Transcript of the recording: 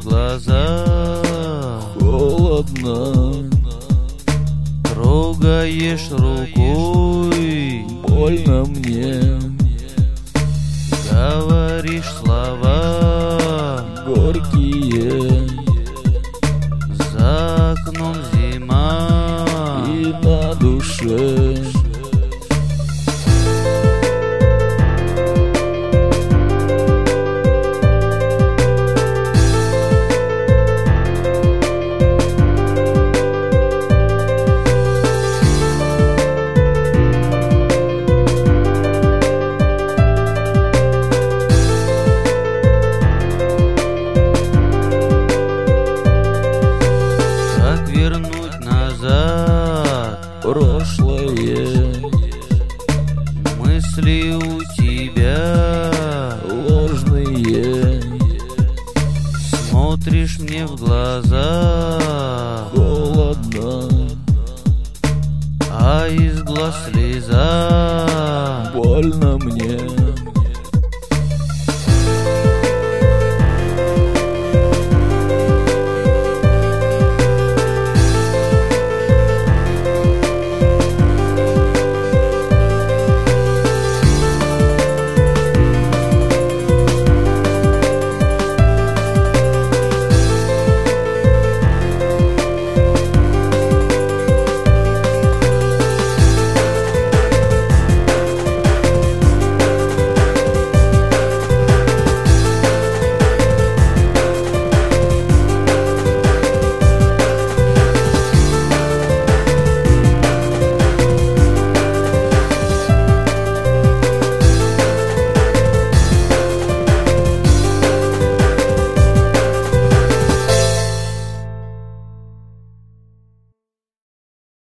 глазах. Холодно, Трогаешь рукой. Больно мне. Говоришь слова. Горькие. За окном зима. И на душе Прошлое. Мысли у тебя ложные. Смотришь мне в глаза. Холодно, А из глаз слеза